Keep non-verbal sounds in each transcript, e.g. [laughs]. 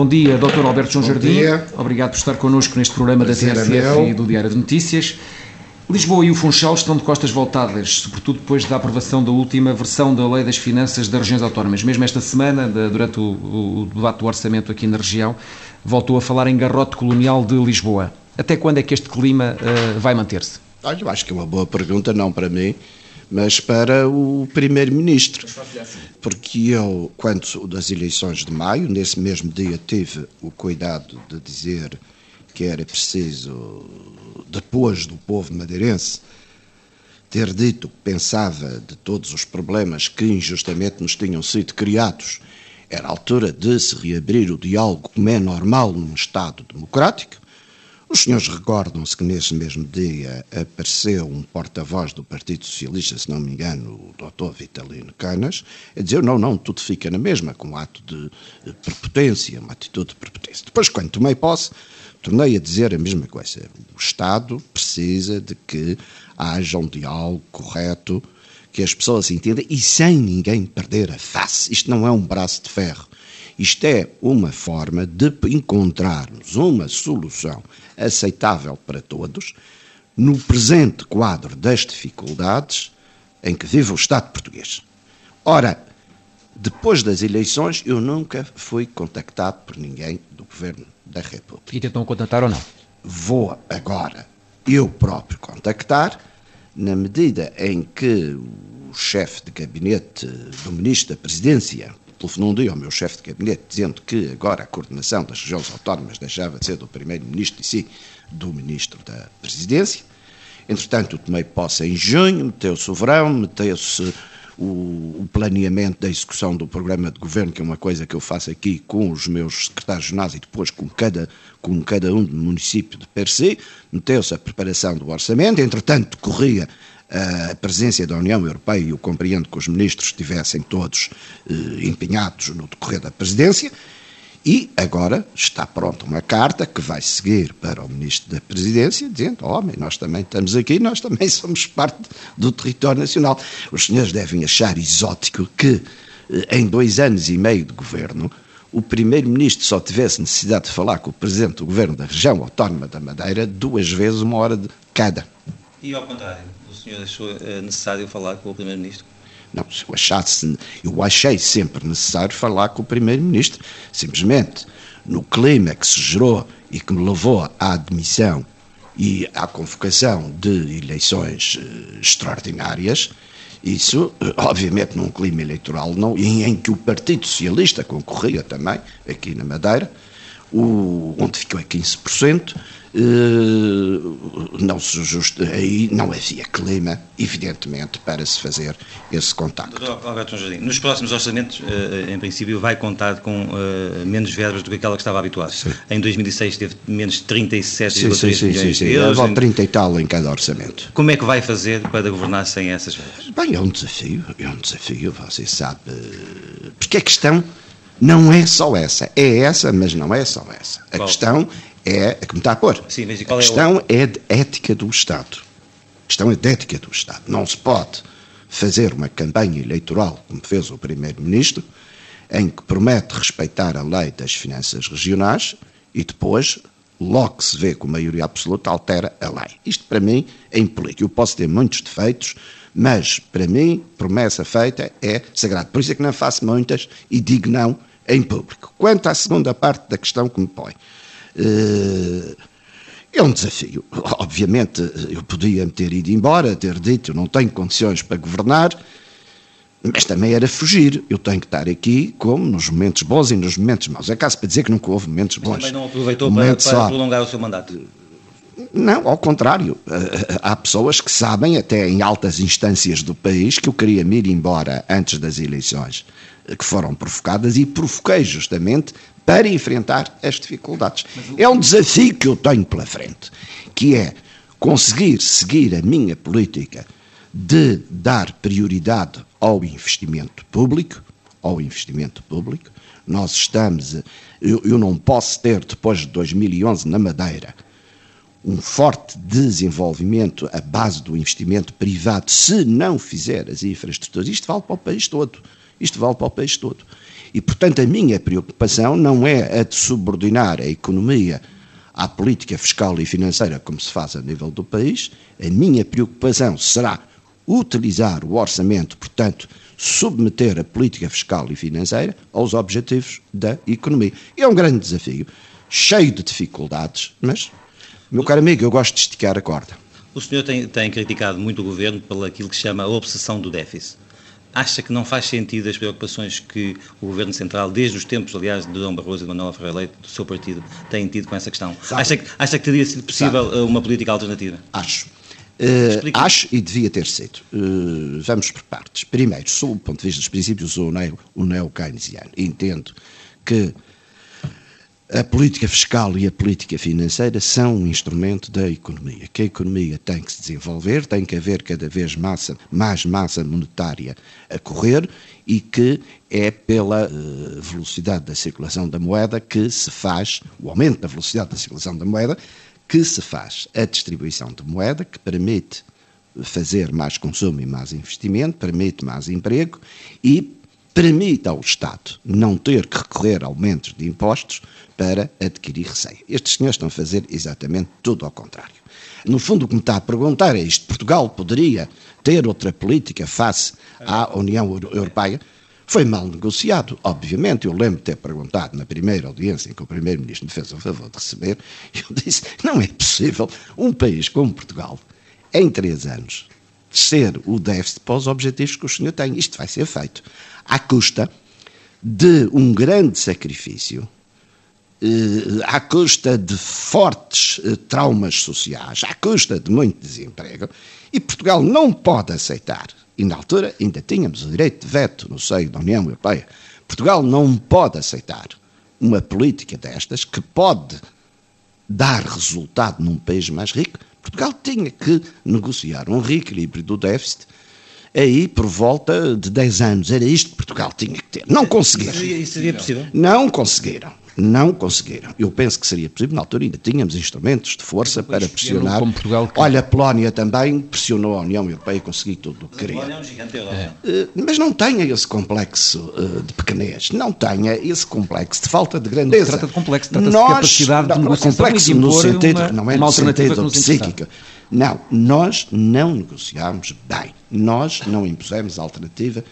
Bom dia, Dr. Alberto João Bom Jardim. dia. Obrigado por estar connosco neste programa Prazer da é TSF e do Diário de Notícias. Lisboa e o Funchal estão de costas voltadas, sobretudo depois da aprovação da última versão da Lei das Finanças das Regiões Autónomas. Mesmo esta semana, durante o, debate do orçamento aqui na região, voltou a falar em garrote colonial de Lisboa. Até quando é que este clima eh, vai manter-se? Olha, eu acho que é uma boa pergunta, não para mim, mas para o Primeiro-Ministro. Porque eu, quando das eleições de maio, nesse mesmo dia, tive o cuidado de dizer que era preciso, depois do povo madeirense, ter dito que pensava de todos os problemas que injustamente nos tinham sido criados. Era a altura de se reabrir o diálogo como é normal num Estado democrático. Os senhores recordam-se que nesse mesmo dia apareceu um porta-voz do Partido Socialista, se não me engano, o Dr. Vitalino Canas, a dizer não, não, tudo fica na mesma, com um ato de prepotência, uma atitude de prepotência. Depois, quando tomei posse, tornei a dizer a mesma coisa. O Estado precisa de que haja um diálogo correto, que as pessoas entendam e sem ninguém perder a face. Isto não é um braço de ferro. Isto é uma forma de encontrarmos uma solução aceitável para todos no presente quadro das dificuldades em que vive o Estado português. Ora, depois das eleições, eu nunca fui contactado por ninguém do Governo da República E tentam contratar ou não? vou agora eu próprio contactar, na medida em que o chefe de gabinete do Ministro da Presidência telefonou um dia ao meu chefe de gabinete dizendo que agora a coordenação das regiões autónomas deixava de ser do Primeiro-Ministro e sim do Ministro da Presidência. Entretanto, tomei posse em junho, meteu-se o verão, meteu-se o, planeamento da execução do programa de governo, que é uma coisa que eu faço aqui com os meus secretários regionais e depois com cada, com cada um do município de per se, meteu-se a preparação do orçamento, entretanto corria a presença da União Europeia, e eu compreendo que os ministros estivessem todos eh, empenhados no decorrer da presidência, e agora está pronta uma carta que vai seguir para o Ministro da Presidência, dizendo: Homem, nós também estamos aqui, nós também somos parte do território nacional. Os senhores devem achar exótico que, eh, em dois anos e meio de governo, o Primeiro-Ministro só tivesse necessidade de falar com o Presidente do Governo da região autónoma da Madeira duas vezes uma hora de cada. E ao contrário, senhor achou eh, necessário falar com o Primeiro-Ministro? Não, se eu achasse, eu achei sempre necessário falar com o Primeiro-Ministro. Simplesmente, no clima que se gerou e que me levou à admissão e à convocação de eleições eh, extraordinárias, isso, eh, obviamente, num clima eleitoral não, em, em que o Partido Socialista concorria também, aqui na Madeira, o, onde ficou a 15%, eh, não se justa, aí não havia clima, evidentemente, para se fazer esse contacto. Dr. Alberto Jardim, nos próximos orçamentos, eh, em princípio, vai contar com eh, menos verbas do que aquela que estava habituado. Em 2006 teve menos 37,3 Sim, sim, sim, milhões sim, de sim. euros. Leva 30 e tal em cada orçamento. Como é que vai fazer para governar sem essas verbas? Bem, é um desafio, é um desafio, você sabe. Porque a questão não é só essa. É essa, mas não é só essa. A Qual? questão é a que me está a pôr. Sim, mas e a qual é o- questão é de ética do Estado. A questão é de ética do Estado. Não se pode fazer uma campanha eleitoral, como fez o Primeiro-Ministro, em que promete respeitar a lei das finanças regionais e depois, logo que se vê com maioria absoluta, altera a lei. Isto, para mim, é impolítico. Eu posso ter muitos defeitos, mas, para mim, promessa feita é sagrada. Por isso é que não faço muitas e digo não em público. Quanto à segunda parte da questão que me põe, é um desafio. Obviamente, eu podia me ter ido embora, ter dito, eu não tenho condições para governar, mas também era fugir. Eu tenho que estar aqui, como nos momentos bons e nos momentos maus. É caso para dizer que nunca houve momentos bons. Também não aproveitou para, para prolongar o seu mandato? Não, ao contrário. Eh, Há pessoas que sabem, até em altas instâncias do país, que eu queria me ir embora antes das eleições que foram provocadas e provoquei justamente para enfrentar as dificuldades. É um desafio que eu tenho pela frente, que é conseguir seguir a minha política de dar prioridade ao investimento público, ao investimento público. Nós estamos, eu, eu não posso ter depois de 2011 na Madeira um forte desenvolvimento à base do investimento privado se não fizer as infraestruturas. Isto vale para o país todo. Isto vale para o país todo. E, portanto, a minha preocupação não é a de subordinar a economia à política fiscal e financeira como se faz a nível do país. A minha preocupação será utilizar o orçamento, portanto, submeter a política fiscal e financeira aos objetivos da economia. E é um grande desafio, cheio de dificuldades, mas, meu caro amigo, eu gosto de esticar a corda. O senhor tem, tem criticado muito o governo pelo aquilo que chama a obsessão do déficit. Acha que não faz sentido as preocupações que o Governo Central, desde os tempos, aliás, de Dom Barroso e de Manuel Ferreira Leite, do seu partido, tem tido com essa questão? Acha que, acha que teria sido possível Sabe. uma política alternativa? Acho. Uh, acho e devia ter sido. Uh, vamos por partes. Primeiro, sob o ponto de vista dos princípios, o neo-keynesiano. Entendo que a política fiscal e a política financeira são um instrumento da economia, que a economia tem que se desenvolver, tem que haver cada vez massa, mais massa monetária a correr e que é pela uh, velocidade da circulação da moeda que se faz, o aumento da velocidade da circulação da moeda, que se faz a distribuição de moeda, que permite fazer mais consumo e mais investimento, permite mais emprego e permite ao Estado não ter que recorrer a aumentos de impostos para adquirir receita. Estes senhores estão a fazer exatamente tudo ao contrário. No fundo, o que me está a perguntar é isto: Portugal poderia ter outra política face à União Europeia? Foi mal negociado, obviamente. Eu lembro de ter perguntado na primeira audiência em que o Primeiro-Ministro me fez o favor de receber, eu disse: não é possível um país como Portugal, em três anos, ser o déficit para os objetivos que o senhor tem. Isto vai ser feito à custa de um grande sacrifício eh, à custa de fortes eh, traumas sociais, à custa de muito desemprego, e Portugal não pode aceitar, e na altura ainda tínhamos o direito de veto no seio da União Europeia, Portugal não pode aceitar uma política destas que pode dar resultado num país mais rico. Portugal tinha que negociar um reequilíbrio do déficit aí por volta de 10 anos. Era isto que Portugal tinha que ter. Não conseguiram. Isso seria possível? Não conseguiram. Não conseguiram. Eu penso que seria possível. Na altura ainda tínhamos instrumentos de força para pressionar. Como Portugal que... Olha, a Polónia também pressionou a União Europeia e conseguiu tudo o que queria. É um gigante é. Mas não tenha esse complexo eh, de pequenez. Não tenha esse complexo de falta de grandeza. Não se trata de complexo, trata-se de capacidade não, de negociação complexo no sentido, uma, não é no sentido psíquico. Não, nós não negociámos bem. Nós não impusemos a alternativa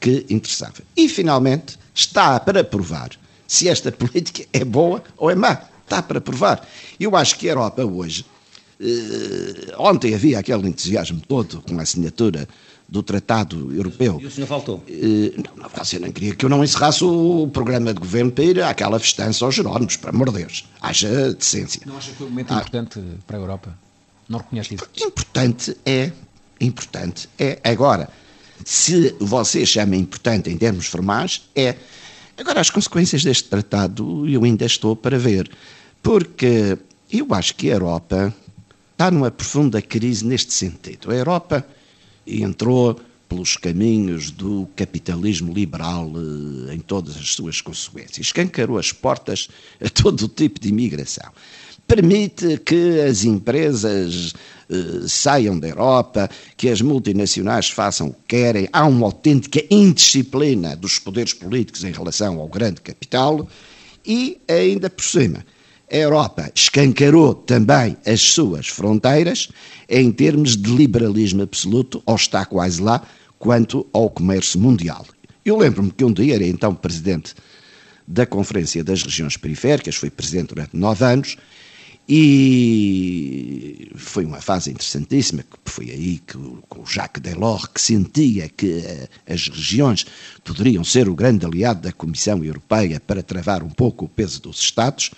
que interessava. E, finalmente, está para provar se esta [laughs] política é boa ou é má. Está para provar. Eu acho que a Europa hoje. Eh, ontem havia aquele entusiasmo todo com a assinatura do Tratado Europeu. E o senhor faltou? Eh, não, você não queria que eu não encerrasse o programa de governo para ir àquela festança aos Jerónimos, para amor de Deus. Haja decência. Não acha que foi um momento ah, importante para a Europa? Não reconhece isso? Importante é. Importante é. Agora, se você chama importante em termos formais, é. Agora, as consequências deste tratado eu ainda estou para ver, porque eu acho que a Europa está numa profunda crise neste sentido. A Europa entrou pelos caminhos do capitalismo liberal eh, em todas as suas consequências, escancarou as portas a todo o tipo de imigração permite que as empresas uh, saiam da Europa, que as multinacionais façam o que querem, há uma autêntica indisciplina dos poderes políticos em relação ao grande capital e, ainda por cima, a Europa escancarou também as suas fronteiras em termos de liberalismo absoluto, ou está quase lá, quanto ao comércio mundial. Eu lembro-me que um dia era então presidente da Conferência das Regiões Periféricas, fui presidente durante nove anos, e foi uma fase interessantíssima, que foi aí que o Jacques Delors, que sentia que eh, as regiões poderiam ser o grande aliado da Comissão Europeia para travar um pouco o peso dos Estados,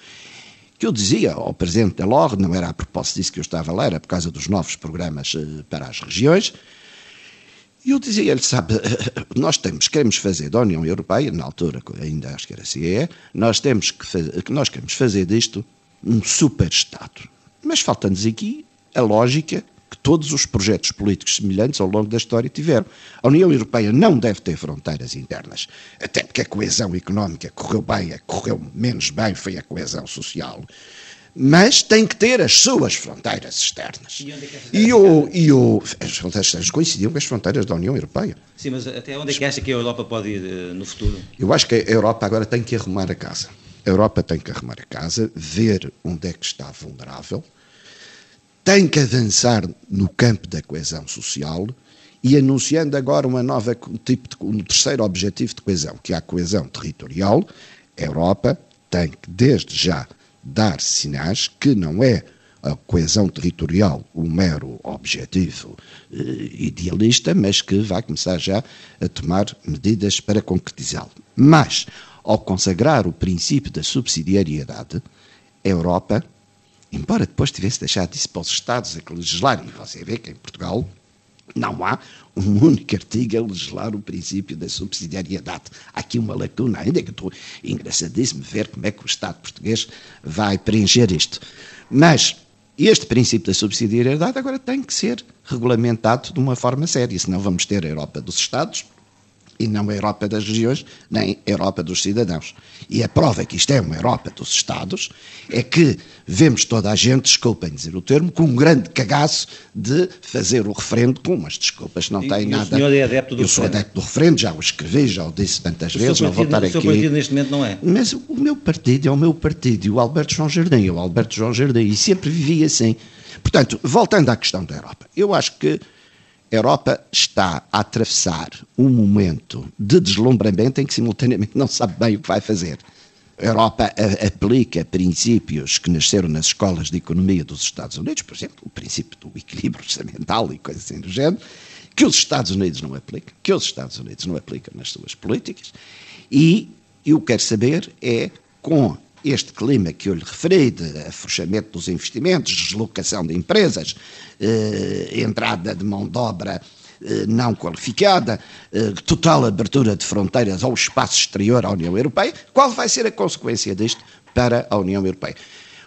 que eu dizia ao Presidente Delors, não era a propósito disso que eu estava lá, era por causa dos novos programas eh, para as regiões, E eu dizia-lhe, sabe, nós temos, queremos fazer da União Europeia, na altura ainda acho que era CE, nós temos que nós queremos fazer disto um super-Estado. Mas falta-nos aqui a lógica que todos os projetos políticos semelhantes ao longo da história tiveram. A União Europeia não deve ter fronteiras internas, até porque a coesão económica correu bem, a correu menos bem foi a coesão social. Mas tem que ter as suas fronteiras externas. E, onde é que e, o, e o, as fronteiras externas coincidiam com as fronteiras da União Europeia. Sim, mas até onde é que acha que a Europa pode ir uh, no futuro? Eu acho que a Europa agora tem que arrumar a casa. A Europa tem que arrumar a casa, ver onde é que está vulnerável, tem que avançar no campo da coesão social e anunciando agora uma nova tipo de, um terceiro objetivo de coesão, que é a coesão territorial, a Europa tem que desde já dar sinais que não é a coesão territorial um mero objetivo eh, idealista, mas que vai começar já a tomar medidas para concretizá-lo. Mas, ao consagrar o princípio da subsidiariedade, a Europa embora depois tivesse deixado isso para os Estados a que legislarem, e você vê que em Portugal não há um [laughs] único artigo a legislar o princípio da subsidiariedade. Há aqui uma lacuna, ainda que estou engraçadíssimo ver como é que o Estado português vai preencher isto. Mas este princípio da subsidiariedade agora tem que ser regulamentado de uma forma séria, senão vamos ter a Europa dos Estados, e não a Europa das regiões, nem a Europa dos cidadãos. E a prova que isto é uma Europa dos Estados é que vemos toda a gente, desculpem dizer o termo, com um grande cagaço de fazer o referendo com umas desculpas, não tem nada. O senhor é adepto do Eu sou adepto do referendo, já o escrevi, já o disse tantas o vezes, não vou estar aqui. O seu partido neste momento não é. Mas o meu partido é o meu partido, e o Alberto João Jardim é o Alberto João Jardim, e sempre vivi assim. Portanto, voltando à questão da Europa, eu acho que a Europa está a atravessar um momento de deslumbramento em que simultaneamente não sabe bem o que vai fazer. A Europa aplica princípios que nasceram nas escolas de economia dos Estados Unidos, por exemplo, o princípio do equilíbrio orçamental e coisas assim do género, que os Estados Unidos não aplicam, que os Estados Unidos não aplicam nas suas políticas, e eu quero saber é com este clima que eu lhe referi, de afrouxamento dos investimentos, deslocação de empresas, eh, entrada de mão de obra eh, não qualificada, eh, total abertura de fronteiras ao espaço exterior à União Europeia, qual vai ser a consequência disto para a União Europeia?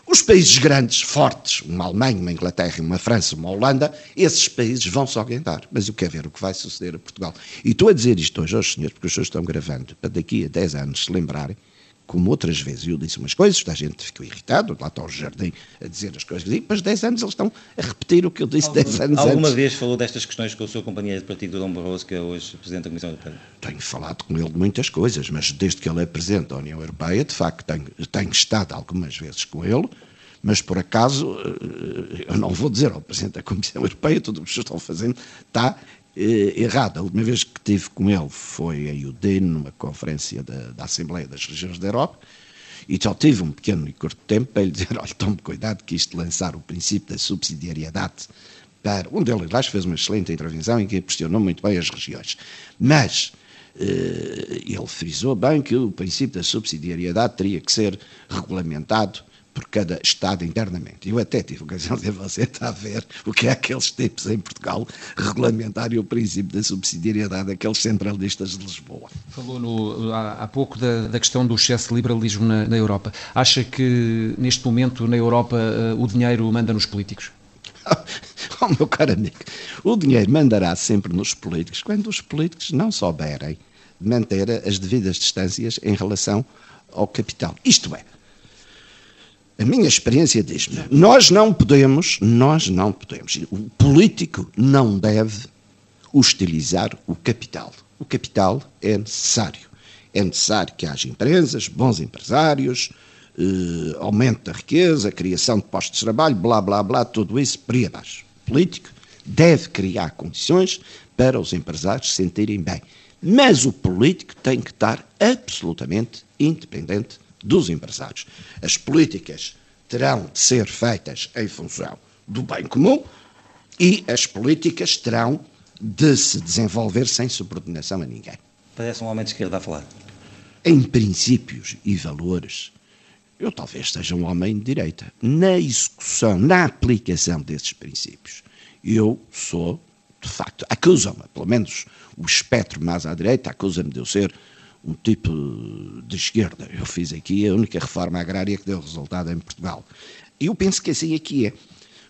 Os países grandes, fortes, uma Alemanha, uma Inglaterra, uma França, uma Holanda, esses países vão se orientar. Mas eu quero ver o que vai suceder a Portugal. E estou a dizer isto hoje aos senhores, porque os senhores estão gravando, para daqui a 10 anos se lembrarem como outras vezes eu disse umas coisas, a gente ficou irritado, lá está o Jardim a dizer as coisas, e depois 10 anos eles estão a repetir o que eu disse 10 anos Alguma antes. vez falou destas questões com o seu companheiro de partido, Dom Barroso, que é hoje Presidente da Comissão Europeia? Tenho falado com ele de muitas coisas, mas desde que ele é Presidente da União Europeia, de facto, tenho, tenho estado algumas vezes com ele, mas por acaso, eh, eu não vou dizer ao Presidente da Comissão Europeia, tudo o que estão fazendo está eh, errado. A última vez que estive com ele foi em Udine, numa conferência da, da, Assembleia das Regiões da Europa, e só tive um pequeno e curto tempo para lhe dizer: olha, tome cuidado que isto lançar o princípio da subsidiariedade para. Onde ele, aliás, fez uma excelente intervenção em que pressionou muito bem as regiões. Mas. Eh, ele frisou bem que o princípio da subsidiariedade teria que ser regulamentado por cada Estado internamente. Eu até tive ocasião de você estar a ver o que é aqueles tipos em Portugal regulamentarem o princípio da subsidiariedade, aqueles centralistas de Lisboa. Falou no, há, há, pouco da, da, questão do excesso de liberalismo na, na, Europa. Acha que neste momento na Europa uh, o dinheiro manda nos políticos? [laughs] oh, meu caro amigo, o dinheiro mandará sempre nos políticos quando os políticos não souberem manter as devidas distâncias em relação ao capital. Isto é, a minha experiência diz-me, nós não podemos, nós não podemos, o político não deve hostilizar o capital. O capital é necessário. É necessário que haja empresas, bons empresários, eh, aumento da riqueza, criação de postos de trabalho, blá, blá, blá, tudo isso por aí abaixo. O político deve criar condições para os empresários se sentirem bem. Mas o político tem que estar absolutamente independente dos empresários. As políticas terão de ser feitas em função do bem comum e as políticas terão de se desenvolver sem subordinação a ninguém. Parece um homem de esquerda a falar. Em princípios e valores, eu talvez seja um homem de direita. Na execução, na aplicação desses princípios, eu sou de facto, acusam-me, pelo menos o espectro mais à direita, acusa-me de eu ser um tipo de esquerda. Eu fiz aqui a única reforma agrária que deu resultado em Portugal. Eu penso que assim aqui é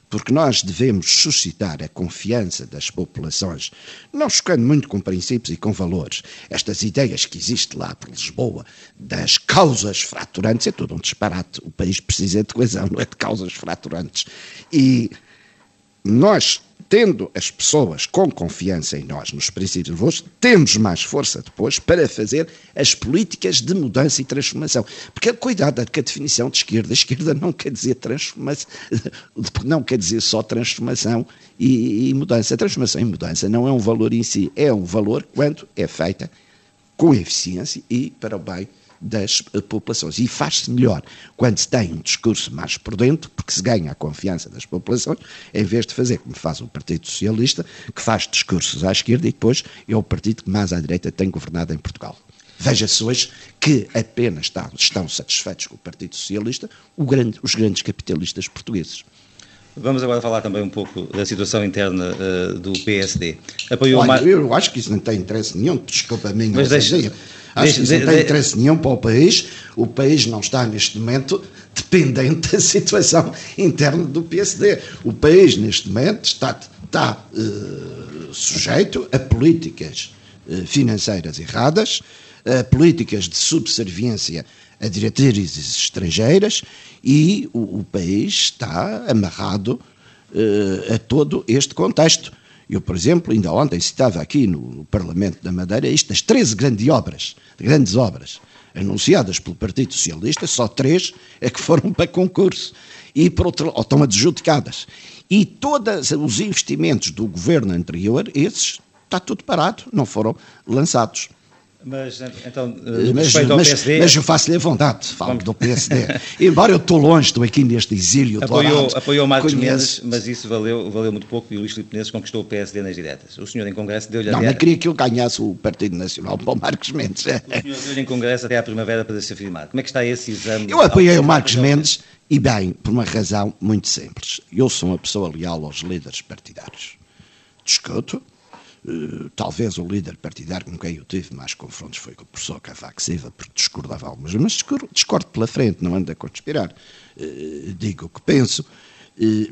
porque nós devemos suscitar a confiança das populações, não chocando muito com princípios e com valores. Estas ideias que existem lá por Lisboa, das causas fraturantes, é tudo um disparate. O país precisa de coesão, não é de causas fraturantes. E nós tendo as pessoas com confiança em nós, nos princípios de valores, temos mais força depois para fazer as políticas de mudança e transformação. Porque cuidado, que a definição de esquerda, esquerda não quer dizer transformação, não quer dizer só transformação e, e mudança. A transformação e mudança não é um valor em si, é um valor quando é feita com eficiência e para o bem das populações. E faz-se melhor quando se tem um discurso mais por dentro, porque se ganha a confiança das populações, em vez de fazer como faz o Partido Socialista, que faz discursos à esquerda e depois é o partido que mais à direita tem governado em Portugal. Veja-se hoje que apenas estão satisfeitos com o Partido Socialista grande, os grandes capitalistas portugueses. Vamos agora falar também um pouco da situação interna uh, do PSD. Apoiou Olha, Eu acho que isso não tem interesse nenhum, desculpa a minha Mas deixa, Acho que não tem interesse nenhum para o país. O país não está, neste momento, [laughs] dependente da situação interna do PSD. O país, neste momento, está, está uh, sujeito a políticas uh, financeiras erradas, a políticas de subserviência a diretrizes estrangeiras e o, o país está amarrado uh, a todo este contexto. Eu, por exemplo, ainda ontem citava aqui no Parlamento da Madeira isto das 13 grandes obras, grandes obras anunciadas pelo Partido Socialista, só três é que foram para concurso e por outro, ou estão adjudicadas. E todos os investimentos do governo anterior, esses, está tudo parado, não foram lançados. Mas, então, eh, mas, PSD... Mas eu faço-lhe a vontade, falo Vamos. do PSD. [laughs] Embora eu estou longe, estou aqui neste exílio apoiou, Apoiou Marcos Mendes, mas isso valeu, valeu muito pouco e o Luís Filipe Menezes conquistou o PSD nas diretas. O senhor em Congresso deu-lhe... Não, mas queria que eu ganhasse o Partido Nacional para o Marcos Mendes. O senhor deu-lhe em Congresso até à primavera para se afirmar. Como é que está esse exame? Eu apoiei o Marcos Mendes e bem, por uma razão muito simples. Eu sou uma pessoa leal aos líderes partidários. Discuto, talvez o líder partidário com quem eu tive mais confrontos foi com o professor Cavaco Silva, porque discordava algumas, mas discordo, discordo pela frente, não ando a conspirar. Uh, digo o que penso,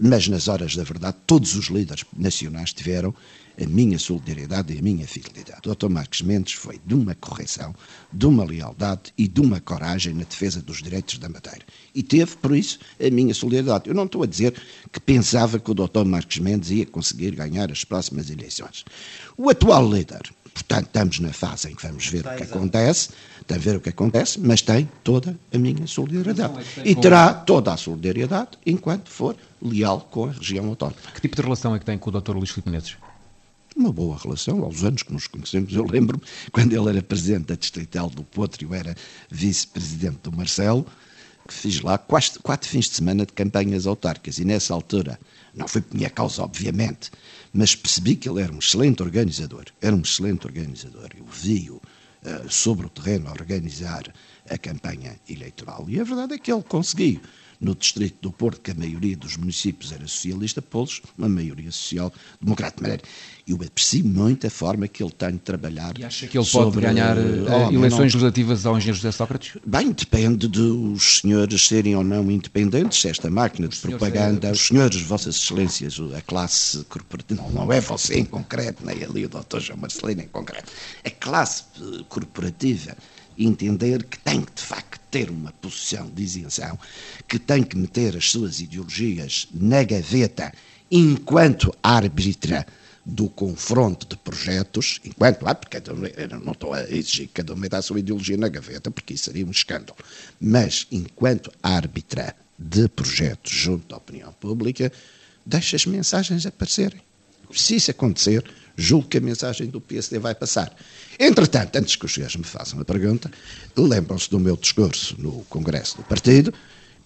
mas nas horas da verdade, todos os líderes nacionais tiveram a minha solidariedade e a minha fidelidade. O Dr. Marcos Mendes foi de uma correção, de uma lealdade e de uma coragem na defesa dos direitos da Madeira. E teve, por isso, a minha solidariedade. Eu não estou a dizer que pensava que o Dr. Marcos Mendes ia conseguir ganhar as próximas eleições. O atual líder, portanto, estamos na fase em que vamos ver o que acontece, tem a ver o que acontece, mas tem toda a minha solidariedade. E terá toda a solidariedade enquanto for leal com a região autónoma. Que tipo de relação é que tem com o Dr. Luís Filipe Menezes? uma boa relação, aos anos que nos conhecemos. Eu lembro-me, quando ele era presidente da Distrital do Potro, eu era vice-presidente do Marcelo, que fiz lá quatro, quatro, fins de semana de campanhas autárquicas. E nessa altura, não foi por minha causa, obviamente, mas percebi que ele era um excelente organizador. Era um excelente organizador. Eu vi-o sobre o terreno organizar a campanha eleitoral. E a verdade é que ele conseguiu no distrito do Porto, que a maioria dos municípios era socialista, pô-los uma maioria social-democrata. Eu aprecio muito a forma que ele tem de trabalhar. E acha que ele sobre, pode ganhar oh, eleições não, legislativas ao engenheiro José Sócrates? Bem, depende dos senhores serem ou não independentes, esta máquina de propaganda, os senhores, vossas excelências, a classe corporativa, não, não é você em concreto, nem ali o doutor João Marcelino em concreto, a classe corporativa entender que tem que, de facto, ter uma posição de isenção, que tem que meter as suas ideologias na gaveta enquanto árbitra do confronto de projetos, enquanto lá, porque eu não estou a exigir que cada um meta a sua ideologia na gaveta, porque isso seria um escândalo, mas enquanto árbitra de projetos junto à opinião pública, deixa as mensagens aparecerem. Se isso acontecer, julgo que a mensagem do PSD vai passar. Entretanto, antes que os senhores me façam a pergunta, lembram-se do meu discurso no Congresso do Partido,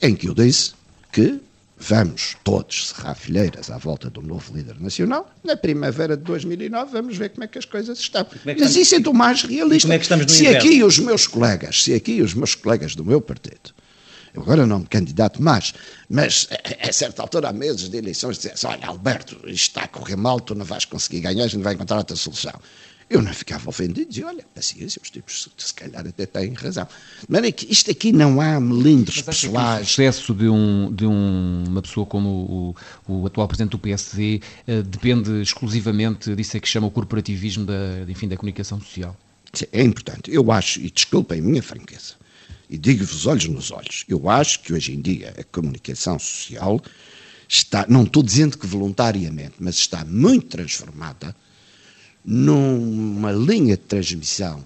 em que eu disse que vamos todos cerrar filheiras à volta do novo líder nacional. Na primavera de 2009 vamos ver como é que as coisas estão. É Mas isso é do mais realista. É se aqui os meus colegas, se aqui os meus colegas do meu partido agora não me candidato mais, mas a, a certa altura, há meses de eleições, dizia-se: Olha, Alberto, isto está a correr mal, tu não vais conseguir ganhar, a gente vai encontrar outra solução. Eu não ficava ofendido, dizia, olha, paciência, os tipos se calhar até têm razão. Mas é que isto aqui não há melindres pessoais. o sucesso de, um, de um, uma pessoa como o, o, atual presidente do PSD uh, depende exclusivamente disso é que chama o corporativismo da, enfim, da comunicação social? É importante. Eu acho, e desculpem a minha franqueza, e digo-vos olhos nos olhos, eu acho que hoje em dia a comunicação social está, não estou dizendo que voluntariamente, mas está muito transformada numa linha de transmissão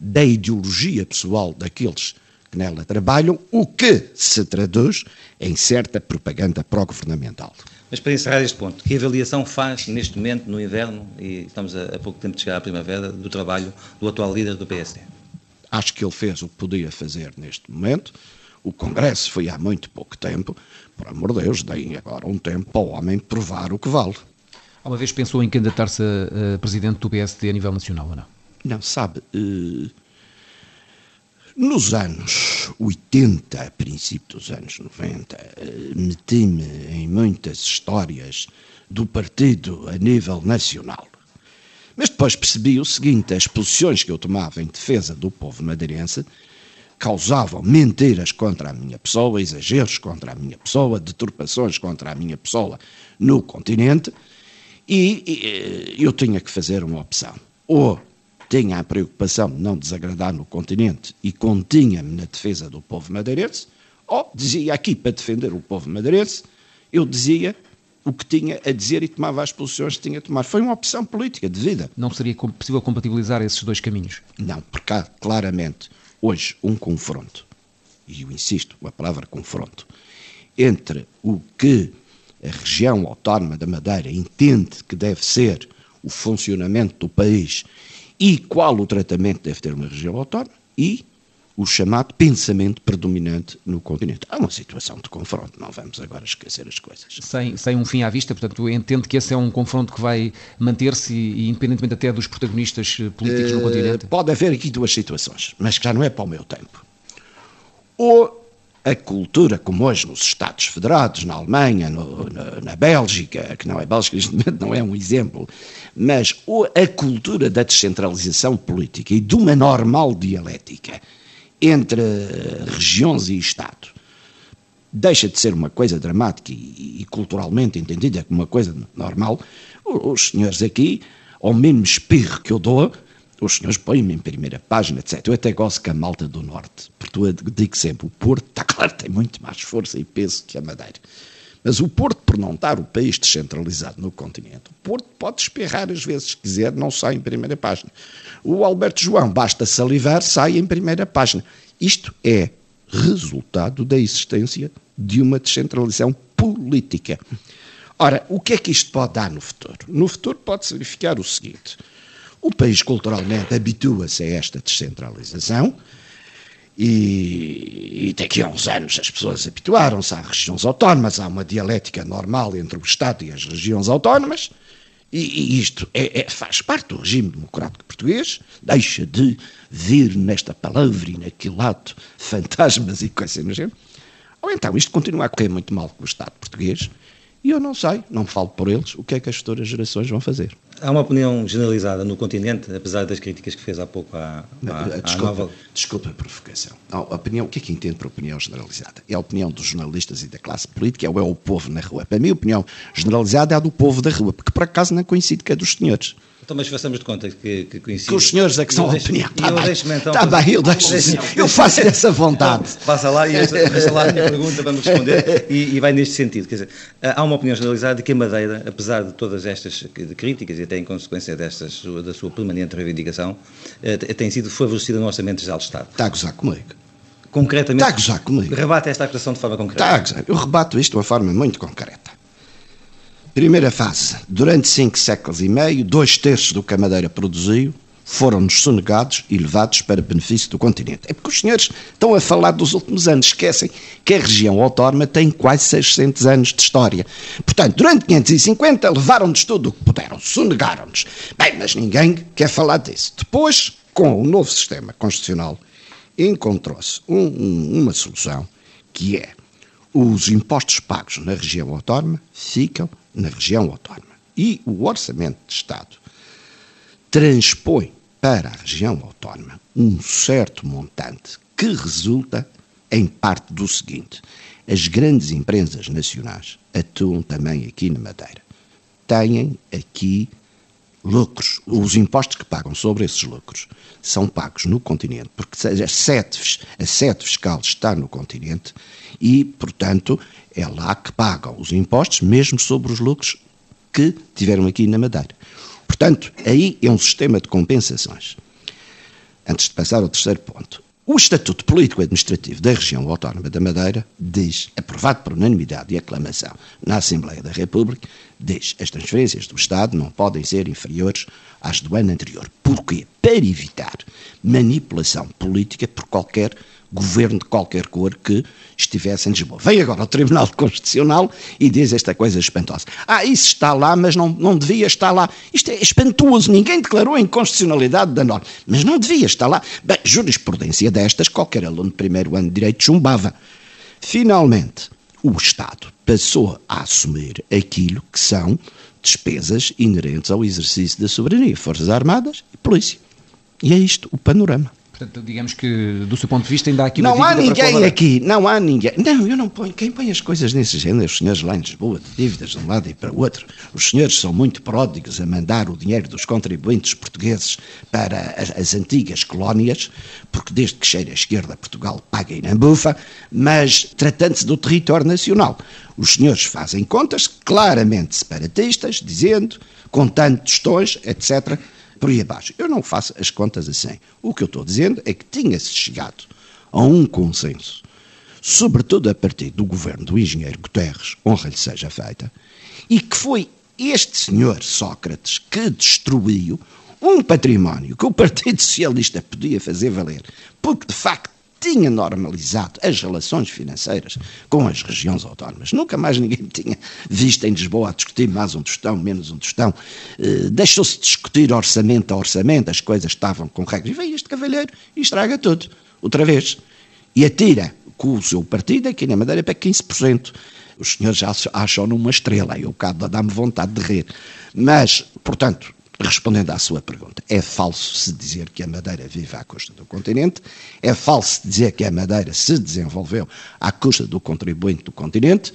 da ideologia pessoal daqueles que nela trabalham, o que se traduz em certa propaganda pró-governamental. Mas para encerrar este ponto, que avaliação faz neste momento, no inverno, e estamos a, a pouco tempo de chegar à primavera, do trabalho do atual líder do PSD? Acho que ele fez o que podia fazer neste momento. O Congresso foi há muito pouco tempo. Por amor de Deus, deem agora um tempo para o homem provar o que vale. Alguma vez pensou em candidatar-se a, a, presidente do PSD a nível nacional ou não? Não, sabe, uh, nos anos 80, a princípio dos anos 90, uh, eh, meti-me em muitas histórias do partido a nível nacional. Mas depois percebi o seguinte: as posições que eu tomava em defesa do povo madeirense causavam mentiras contra a minha pessoa, exageros contra a minha pessoa, deturpações contra a minha pessoa no continente e, e eh, eu tinha que fazer uma opção. Ou tinha a preocupação de não desagradar no continente e continha-me na defesa do povo madeirense, ou dizia aqui para defender o povo madeirense, eu dizia o que tinha a dizer e tomava as posições que tinha a tomar. Foi uma opção política de vida. Não seria possível compatibilizar esses dois caminhos? Não, porque há claramente hoje um confronto, e eu insisto, a palavra confronto, entre o que a região autónoma da Madeira entende que deve ser o funcionamento do país e qual o tratamento deve ter uma região autónoma e o chamado pensamento predominante no continente. Há uma situação de confronto, não vamos agora esquecer as coisas. Sem, sem um fim à vista, portanto, entendo que esse é um confronto que vai manter-se, e, independentemente até dos protagonistas políticos uh, no eh, continente? Pode haver aqui duas situações, mas que já não é para o meu tempo. Ou a cultura, como hoje nos Estados Federados, na Alemanha, no, na, na, Bélgica, que não é Bélgica, [laughs] neste momento não é um exemplo, mas a cultura da descentralização política e de uma normal dialética entre regiões e Estado deixa de ser uma coisa dramática e, e culturalmente entendida como uma coisa normal, os senhores aqui, ao mesmo espirro que eu dou, os senhores põem-me em primeira página, etc. Eu até gosto que a malta do Norte, porque eu digo sempre, o Porto, está claro, tem muito mais força e peso que a Madeira. Mas o Porto, por não estar o país descentralizado no continente, o Porto pode espirrar às vezes que quiser, não sai em primeira página. O Alberto João, basta salivar, sai em primeira página. Isto é resultado da existência de uma descentralização política. Ora, o que é que isto pode dar no futuro? No futuro pode significar o seguinte: o país culturalmente habitua-se a esta descentralização e, e daqui a uns anos as pessoas habituaram-se às regiões autónomas, há uma dialética normal entre o Estado e as regiões autónomas, e, isto é, é, faz parte do regime democrático português, deixa de vir nesta palavra e naquele lado fantasmas e coisas do género. Ou então isto continua a correr muito mal com o Estado português, e eu não sei, não falo por eles, o que é que as futuras gerações vão fazer. Há uma opinião generalizada no continente, apesar das críticas que fez há pouco à, à, desculpa, à nova... Desculpa a provocação. A opinião, o que é que entende por opinião generalizada? É a opinião dos jornalistas e da classe política ou é o povo na rua? Para mim, a opinião generalizada é a do povo da rua, porque por acaso não coincide com a dos senhores. Então, mas façamos de conta que, que coincide. Que os senhores é que são a opinião. Está bem, então, tá bem, eu, deixo, eu faço [laughs] essa vontade. Então, passa lá e deixa lá a minha pergunta, vamos responder. E, e, vai neste sentido. Quer dizer, há uma opinião generalizada de que a Madeira, apesar de todas estas críticas e até em consequência destas, da sua permanente reivindicação, eh, tem sido favorecida no Orçamento Geral do Estado. Está a gozar comigo. Concretamente. Está a gozar comigo. Rebate esta acusação de forma concreta. Está a gozar. Eu rebato isto de uma forma muito concreta. Primeira fase. Durante cinco séculos e meio, dois terços do que a Madeira produziu foram-nos sonegados e levados para benefício do continente. É porque os senhores estão a falar dos últimos anos, esquecem que a região autónoma tem quase 600 anos de história. Portanto, durante 550 levaram-nos tudo o que puderam, sonegaram-nos. Bem, mas ninguém quer falar disso. Depois, com o novo sistema constitucional, encontrou-se um, uma solução que é os impostos pagos na região autónoma ficam na região autónoma. E o Orçamento de Estado transpõe para a região autónoma um certo montante que resulta em parte do seguinte: as grandes empresas nacionais atuam também aqui na Madeira. Têm aqui lucros. Os impostos que pagam sobre esses lucros são pagos no continente, porque a sede, a sede fiscal está no continente e, portanto, é lá que pagam os impostos, mesmo sobre os lucros que tiveram aqui na Madeira. Portanto, aí é um sistema de compensações. Antes de passar ao terceiro ponto, o Estatuto Político-Administrativo da Região Autónoma da Madeira diz, aprovado por unanimidade e aclamação na Assembleia da República, diz as transferências do Estado não podem ser inferiores às do ano anterior. Porquê? Para evitar manipulação política por qualquer governo de qualquer cor que estivesse em Lisboa. Vem agora o Tribunal Constitucional e diz esta coisa espantosa. Ah, isso está lá, mas não, não devia estar lá. Isto é espantoso, ninguém declarou a inconstitucionalidade da norma, mas não devia estar lá. Bem, jurisprudência destas, qualquer aluno de primeiro ano de Direito chumbava. Finalmente, o Estado passou a assumir aquilo que são despesas inerentes ao exercício da soberania, Forças Armadas e Polícia. E é isto o panorama. Portanto, digamos que, do seu ponto de vista, ainda há aqui Não há ninguém aqui, não há ninguém. Não, eu não ponho. Quem põe as coisas nesse género, os senhores lá em Lisboa, de dívidas de um lado e para o outro. Os senhores são muito pródigos a mandar o dinheiro dos contribuintes portugueses para as, as antigas colónias, porque desde que cheira a esquerda, Portugal paga e não bufa, mas tratando-se do território nacional. Os senhores fazem contas claramente separatistas, dizendo, contando tostões, etc por aí abaixo. Eu não faço as contas assim. O que eu estou dizendo é que tinha-se chegado a um consenso, sobretudo a partir do governo do engenheiro Guterres, honra-lhe seja feita, e que foi este senhor Sócrates que destruiu um património que o Partido Socialista podia fazer valer, porque de facto tinha normalizado as relações financeiras com as regiões autónomas. Nunca mais ninguém [laughs] tinha visto em Lisboa a discutir mais um tostão, menos um tostão. Uh, Deixou-se discutir orçamento a orçamento, as coisas estavam com regras. E vem este cavalheiro e estraga tudo, outra vez. E atira com o seu partido aqui na Madeira para 15%. Os senhores acham numa estrela, e o cabo dá-me vontade de rir. Mas, portanto, Respondendo à sua pergunta, é falso se dizer que a Madeira vive à custa do continente, é falso dizer que a Madeira se desenvolveu à custa do contribuinte do continente,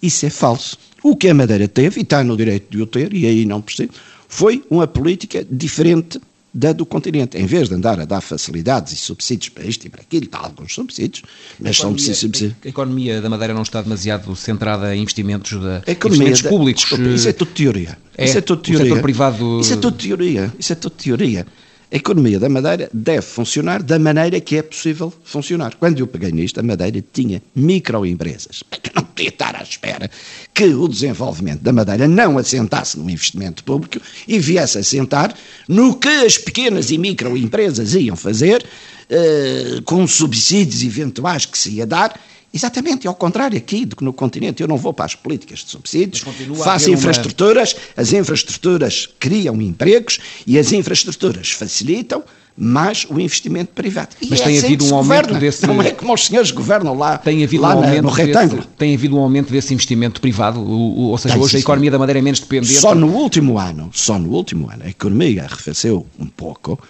isso é falso. O que a Madeira teve, e está no direito de o ter, e aí não percebo, foi uma política diferente da do continente. Em vez de andar a dar facilidades e subsídios para isto e para aquilo, está alguns subsídios, mas são subsídios. A economia da Madeira não está demasiado centrada em investimentos, de, investimentos da, públicos. Desculpa, isso é tudo teoria. É, isso é tudo teoria. O setor privado... Isso é tudo teoria. Isso é tudo teoria. A economia da Madeira deve funcionar da maneira que é possível funcionar. Quando eu peguei nisto, a Madeira tinha microempresas. Não podia estar à espera que o desenvolvimento da Madeira não assentasse no investimento público e viesse a assentar no que as pequenas e microempresas iam fazer, uh, com subsídios eventuais que se ia dar, Exatamente, ao contrário aqui do que no continente. Eu não vou para as políticas de subsídios, faço infraestruturas, uma... as infraestruturas criam empregos e as infraestruturas facilitam mais o investimento privado. E Mas é tem assim havido um aumento governa. desse... Não é como os senhores governam lá, tem havido lá um aumento no retângulo. Desse, tem havido um aumento desse investimento privado? O, ou seja, tem, hoje a economia da Madeira é menos dependente? Só no último ano, só no último ano, a economia arrefeceu um pouco,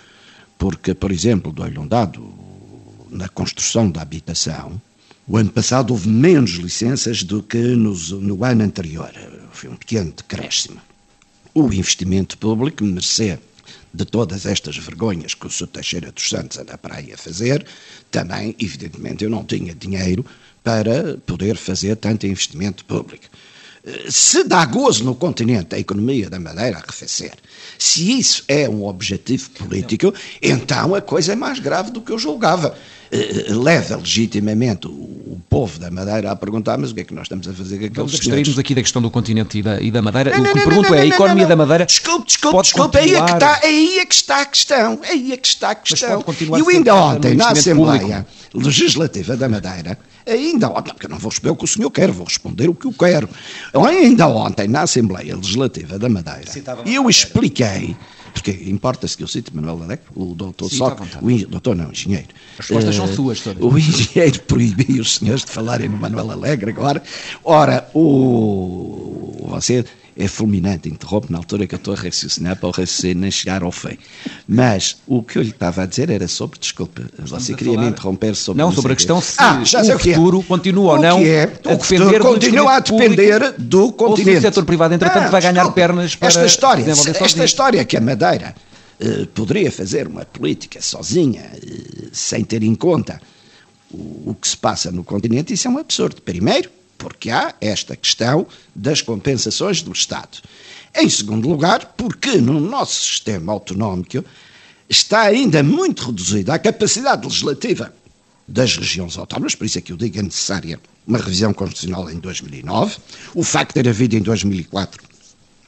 porque, por exemplo, dou-lhe um dado, na construção da habitação, o ano passado houve menos licenças do que nos, no ano anterior. Foi um pequeno decréscimo. O investimento público, mercê de todas estas vergonhas que o Sr. Teixeira dos Santos anda para aí a fazer, também, evidentemente, eu não tinha dinheiro para poder fazer tanto investimento público. Se dá gozo no continente a economia da Madeira arrefecer, se isso é um objetivo político, então a coisa é mais grave do que eu julgava. Eh, leva legitimamente o, povo da Madeira a perguntar mas o que é que nós estamos a fazer com aqueles senhores? aqui da questão do continente e da, e da Madeira. Não, o que pergunto é, a economia da Madeira Desculpe, desculpe, desculpe, aí é, que está, aí é que está a questão, aí é que está a questão. E eu ainda ontem, na Assembleia público. Legislativa da Madeira, ainda ontem, porque eu não vou responder o que o senhor quer, vou responder o que eu quero. Ainda ontem, na Assembleia Legislativa da Madeira, eu expliquei Porque importa-se que eu cite Manuel Alegre, o doutor Sim, vontade. o doutor não, engenheiro. As respostas são Eh, suas todas. O engenheiro proibiu os senhores de falarem no Manuel Alegre agora. Ora, o, você é fulminante, interrompe na altura que eu estou a raciocinar para o raciocínio nem chegar ao fim. Mas o que eu lhe estava a dizer era sobre, desculpe, você queria me falar- interromper sobre Não, sobre a questão se ah, já o o é. futuro continua ou não que é? a O depender continua a depender do ou se o continente. setor privado, entretanto, vai ganhar pernas para esta história, esta história que a Madeira eh, poderia fazer uma política sozinha, eh, sem ter em conta o, o que se passa no continente, isso é um absurdo. Primeiro, porque há esta questão das compensações do Estado. Em segundo lugar, porque no nosso sistema autonómico está ainda muito reduzida a capacidade legislativa das regiões autónomas, por isso é que eu digo é necessária uma revisão constitucional em 2009. O facto de ter havido em 2004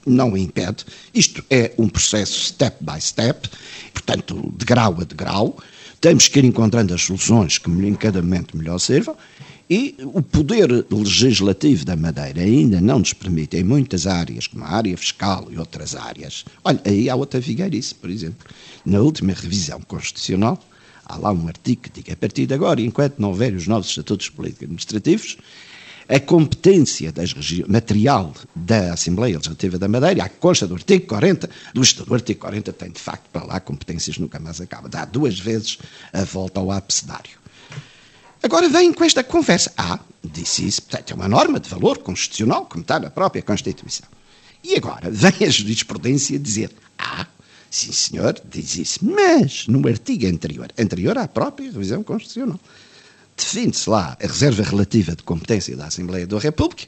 não impede. Isto é um processo step by step, portanto, de grau a degrau. Temos que ir encontrando as soluções que em cada momento melhor sirvam. E o poder legislativo da Madeira ainda não nos permite, em muitas áreas, como a área fiscal e outras áreas. Olha, aí há outra figueirice, por exemplo. Na última revisão constitucional, há lá um artigo que diz a partir de agora, enquanto não houver os novos estatutos políticos administrativos, a competência das material da Assembleia Legislativa da Madeira, a consta do artigo 40, do Estatuto, o artigo 40 tem de facto para lá competências nunca mais acaba, dá duas vezes a volta ao abecedário. Agora vem com esta conversa. Ah, disse isso, portanto é uma norma de valor constitucional, como está na própria Constituição. E agora vem a jurisprudência dizer, ah, sim senhor, diz isso, mas no artigo anterior, anterior à própria revisão constitucional, define-se lá a reserva relativa de competência da Assembleia da República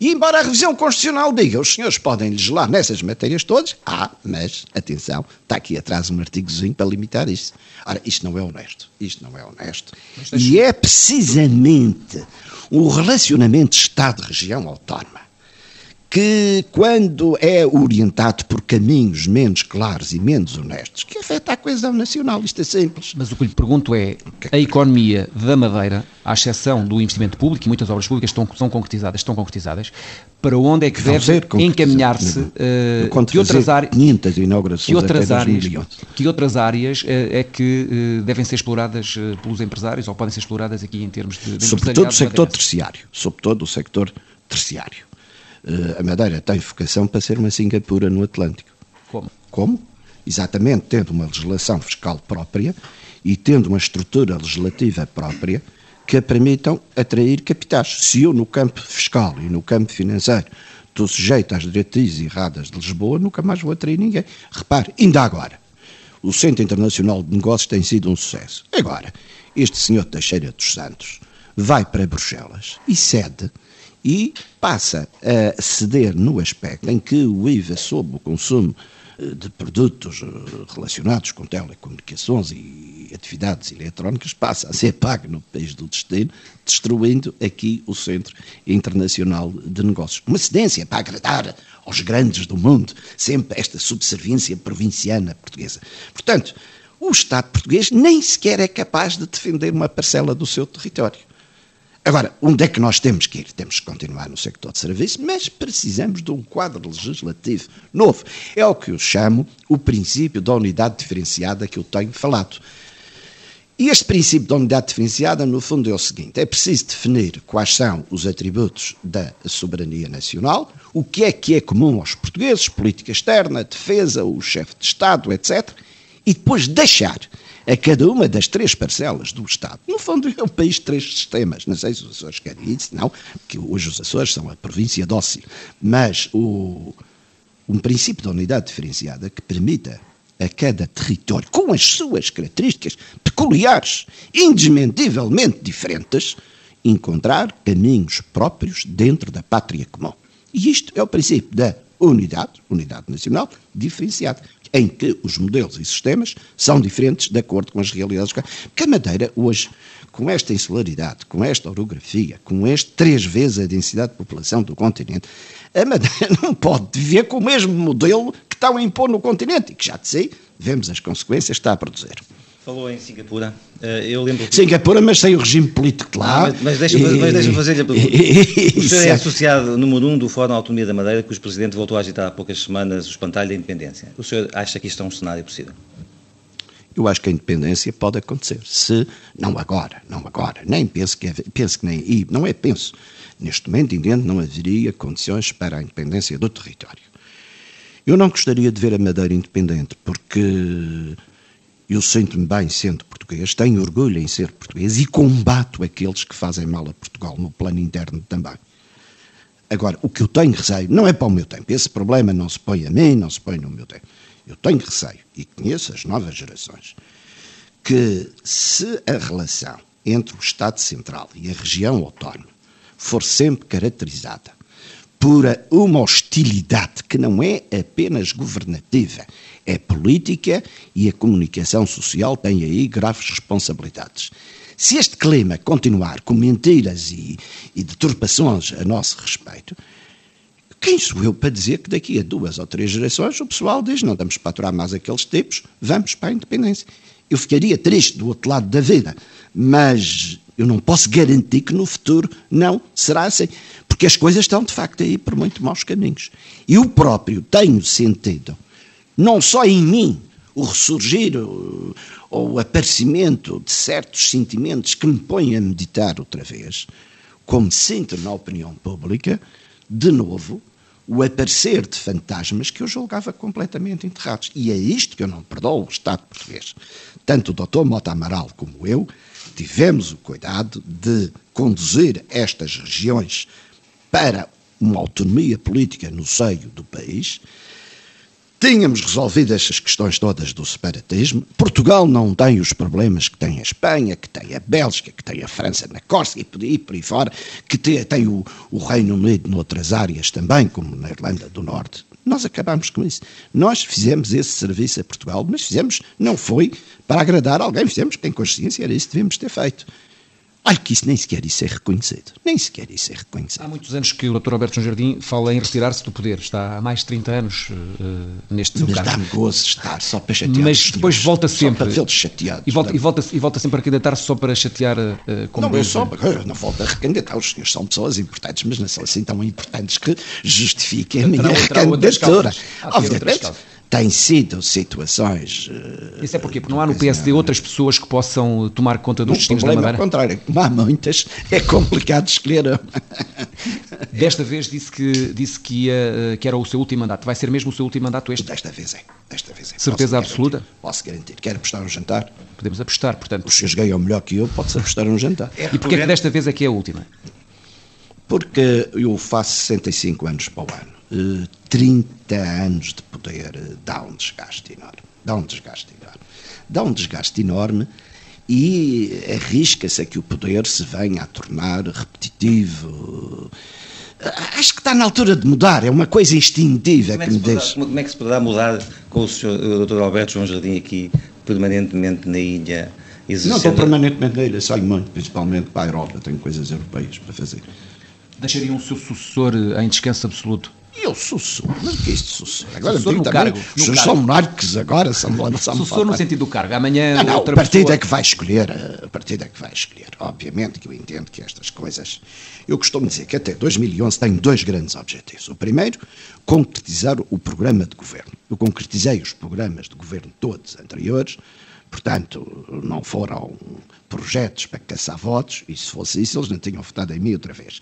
e, embora a revisão constitucional diga os senhores podem legislar nessas matérias todas, ah, mas, atenção, está aqui atrás um artigozinho para limitar isso. Ora, isto não é honesto. Isto não é honesto. E é precisamente o relacionamento Estado-região autónoma que, quando é orientado por caminhos menos claros e menos honestos, que afeta a coesão nacional. Isto é simples. Mas o que lhe pergunto é, a economia da Madeira, à exceção do investimento público, e muitas obras públicas estão, são concretizadas, estão concretizadas, para onde é que Vão deve encaminhar-se conto que outras áreas... 500 inaugurações Que outras, áreas, 2011. que outras áreas eh, é que eh, devem ser exploradas eh, pelos empresários ou podem ser exploradas aqui em termos de, de Sobretudo o sector terciário. Sobretudo o sector terciário. Eh, a Madeira tem vocação para ser uma Singapura no Atlântico. Como? Como? Exatamente, tendo uma legislação fiscal própria e tendo uma estrutura legislativa própria que a permitam atrair capitais. Se eu, no campo fiscal e no campo financeiro, estou sujeito às diretrizes erradas de Lisboa, nunca mais vou atrair ninguém. Repare, ainda agora, o Centro Internacional de Negócios tem sido um sucesso. Agora, este senhor Teixeira dos Santos vai para Bruxelas e cede e passa a ceder no aspecto em que o IVA sobre o consumo eh, de produtos eh, relacionados com telecomunicações e atividades eletrónicas passa a ser pago no país do destino, destruindo aqui o Centro Internacional de Negócios. Uma cedência para agradar aos grandes do mundo, sempre esta subserviência provinciana portuguesa. Portanto, o Estado português nem sequer é capaz de defender uma parcela do seu território. Agora, onde é que nós temos que ir? Temos que continuar no sector de serviço, mas precisamos de um quadro legislativo novo. É o que eu chamo o princípio da unidade diferenciada que eu tenho falado. E este princípio da unidade diferenciada, no fundo, é o seguinte: é preciso definir quais são os atributos da soberania nacional, o que é que é comum aos portugueses, política externa, defesa, o chefe de Estado, etc., e depois deixar a cada uma das três parcelas do Estado. No fundo, é um país de três sistemas. Não sei se os Açores querem isso, não, que hoje os Açores são a província dócil. Mas o, um princípio de unidade diferenciada que permita a cada território, com as suas características peculiares, indesmentivelmente diferentes, encontrar caminhos próprios dentro da pátria comum. E isto é o princípio da unidade, unidade nacional, diferenciada, em que os modelos e sistemas são diferentes de acordo com as realidades. Porque a Madeira, hoje, com esta insularidade, com esta orografia, com este três vezes a densidade de população do continente, a Madeira [laughs] não pode viver com o mesmo modelo que estão a impor no continente e que já de si vemos as consequências que está a produzir. Falou em Singapura. Eh, eu lembro que... Singapura, mas sem o regime político de lá. Ah, mas mas deixa-me deixa fazer-lhe a pergunta. [laughs] O senhor é associado número um do Fórum da Autonomia da Madeira, cujo presidente voltou a agitar há poucas semanas o espantalho da independência. O senhor acha que isto é um cenário possível? Eu acho que a independência pode acontecer. Se, não agora, não agora, nem penso que, penso que nem, e não é penso, neste momento entendo não haveria condições para a independência do território. Eu não gostaria de ver a Madeira independente, porque eu sinto-me bem sendo português, tenho orgulho em ser português e combato aqueles que fazem mal a Portugal no plano interno também. Agora, o que eu tenho receio, não é para o meu tempo, esse problema não se põe a mim, não se põe no meu tempo. Eu tenho receio, e conheço as novas gerações, que se a relação entre o Estado Central e a região autónoma for sempre caracterizada por uma hostilidade que não é apenas governativa, é política e a comunicação social tem aí graves responsabilidades. Se este clima continuar com mentiras e, e deturpações a nosso respeito, quem sou eu para dizer que daqui a duas ou três gerações o pessoal diz não damos para aturar mais aqueles tipos, vamos para a independência. Eu ficaria triste do outro lado da vida, mas eu não posso garantir que no futuro não será assim, porque as coisas estão de facto aí por muito maus caminhos. Eu próprio tenho sentido não só em mim, o ressurgir ou o aparecimento de certos sentimentos que me põem a meditar outra vez, como sinto na opinião pública, de novo, o aparecer de fantasmas que eu julgava completamente enterrados. E é isto que eu não perdoo o Estado português. Tanto o Dr. Mota Amaral como eu tivemos o cuidado de conduzir estas regiões para uma autonomia política no seio do país Tínhamos resolvido estas questões todas do separatismo. Portugal não tem os problemas que tem a Espanha, que tem a Bélgica, que tem a França na Córcega e por aí, por aí fora, que tem, tem o, o Reino Unido noutras áreas também, como na Irlanda do Norte. Nós acabámos com isso. Nós fizemos esse serviço a Portugal, mas fizemos, não foi para agradar alguém, fizemos, tem consciência, era isso que devíamos ter feito. Olha que isso nem sequer isso é reconhecido. Nem sequer isso é reconhecido. Há muitos anos que o Dr. Alberto Jardim fala em retirar-se do poder. Está há mais de 30 anos uh, neste Mas dá-me gozo estar só para chatear Mas depois volta sempre. Só para vê-los chateados. E volta, e, volta, e volta sempre a candidatar-se só para chatear uh, como Não, eu só, não volto a recandidatar. Os senhores são pessoas importantes, mas não são assim tão importantes que justifiquem a minha recandidatura. Obviamente têm sido situações. Uh, Isso é porquê? Porque não há no PSD outras pessoas que possam tomar conta dos destinos da Madeira? Ao contrário, como há muitas, é complicado escolher. [laughs] Desta vez disse que, disse que, ia, que era o seu último mandato. Vai ser mesmo o seu último mandato este? Desta vez é. Desta vez é. Certeza posso absoluta? Garantir, posso garantir. Quer apostar um jantar? Podemos apostar, portanto. Os senhores ganham melhor que eu, pode-se apostar um jantar. É, [laughs] e porquê é que desta vez é que é a última? Porque eu faço 65 anos para o ano 30 anos de poder dá um desgaste enorme. Dá um desgaste enorme. Dá um desgaste enorme e arrisca-se a que o poder se venha a tornar repetitivo. Acho que está na altura de mudar, é uma coisa instintiva como é que, que me deixa. Como é que se poderá mudar com o, senhor, o Dr. Alberto João Jardim aqui permanentemente na ilha? Exercendo... Não estou permanentemente na ilha, saio muito, principalmente para a Europa, tenho coisas europeias para fazer. Deixariam o seu sucessor em descanso absoluto? Eu sucessor, mas o que é isto sucessor? Agora sucessor no cargo. Os senhores são monarcas agora, são Sucessor no sentido do cargo. Amanhã. Não, não, outra o partido pessoa... é que vai escolher. O partido é que vai escolher. Obviamente que eu entendo que estas coisas. Eu costumo dizer que até 2011 tenho dois grandes objetivos. O primeiro, concretizar o programa de governo. Eu concretizei os programas de governo todos anteriores. Portanto, não foram projetos para caçar votos, e se fosse isso, eles não tinham votado em mim outra vez.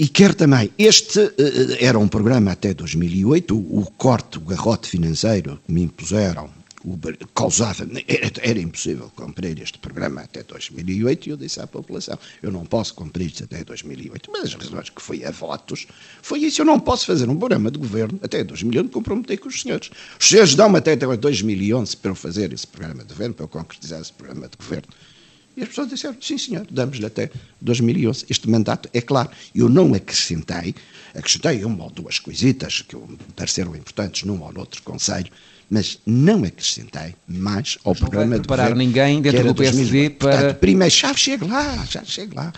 E quer também, este uh, era um programa até 2008, o, o, corte, o garrote financeiro que me impuseram, causava, era, era, impossível cumprir este programa até 2008 e eu disse à população, eu não posso cumprir isto até 2008, mas as razões que foi a votos, foi isso, eu não posso fazer um programa de governo até 2011, comprometi com os senhores. Os senhores dão-me até 2011 para eu fazer esse programa de governo, para eu concretizar esse programa de governo. E as pessoas disseram, sim senhor, damos-lhe até 2011. Este mandato, é claro, eu não acrescentei, acrescentei uma ou duas coisitas que me pareceram importantes num ou noutro conselho, mas não acrescentei mais ao mas programa não vai preparar ninguém dentro do PSD para... Portanto, primeiro, já chego lá, já chego lá.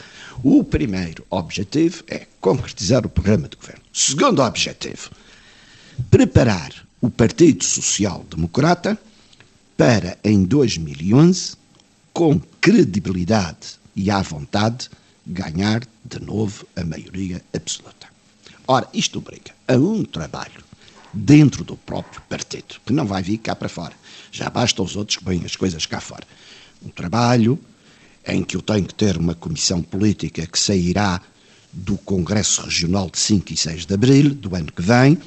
O primeiro objetivo é concretizar o programa de governo. Segundo objetivo, preparar o Partido Social Democrata para em 2011, com credibilidade e à vontade, ganhar de novo a maioria absoluta. Ora, isto obriga a um trabalho dentro do próprio partido, que não vai vir cá para fora. Já basta os outros que põem as coisas cá fora. Um trabalho em que eu tenho que ter uma comissão política que sairá do Congresso Regional de 5 e 6 de Abril do ano que vem,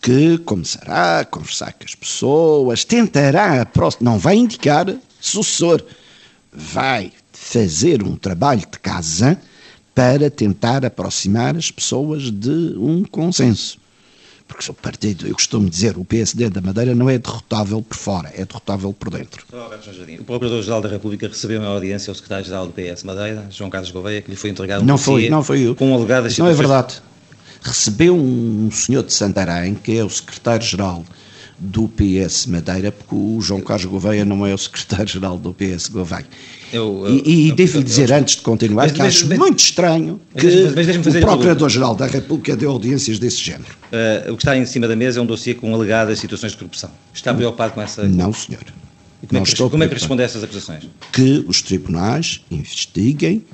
que começará a conversar com as pessoas, tentará, não vai indicar sucessor, vai fazer um trabalho de casa para tentar aproximar as pessoas de um consenso. Porque o partido, eu costumo dizer, o PSD da Madeira não é derrotável por fora, é derrotável por dentro. O Procurador-Geral da República recebeu uma audiência ao Secretário-Geral do PS Madeira, João Carlos Gouveia, que lhe foi entregado um não foi, não foi eu. com alegadas Não é verdade. Recebeu um senhor de Santarém, que é o Secretário-Geral do PS Madeira, porque o João Carlos Gouveia não é o secretário-geral do PS Gouveia. Eu, eu, e, e devo-lhe dizer, eu, antes de continuar, mas, que mas, acho mas, muito estranho que o Procurador-Geral da República dê audiências desse género. Uh, o que está em cima da mesa é um dossiê com alegadas situações de corrupção. Está preocupado com essa... Não, senhor. E como, é que, como é que responde a essas acusações? Que os tribunais investiguem,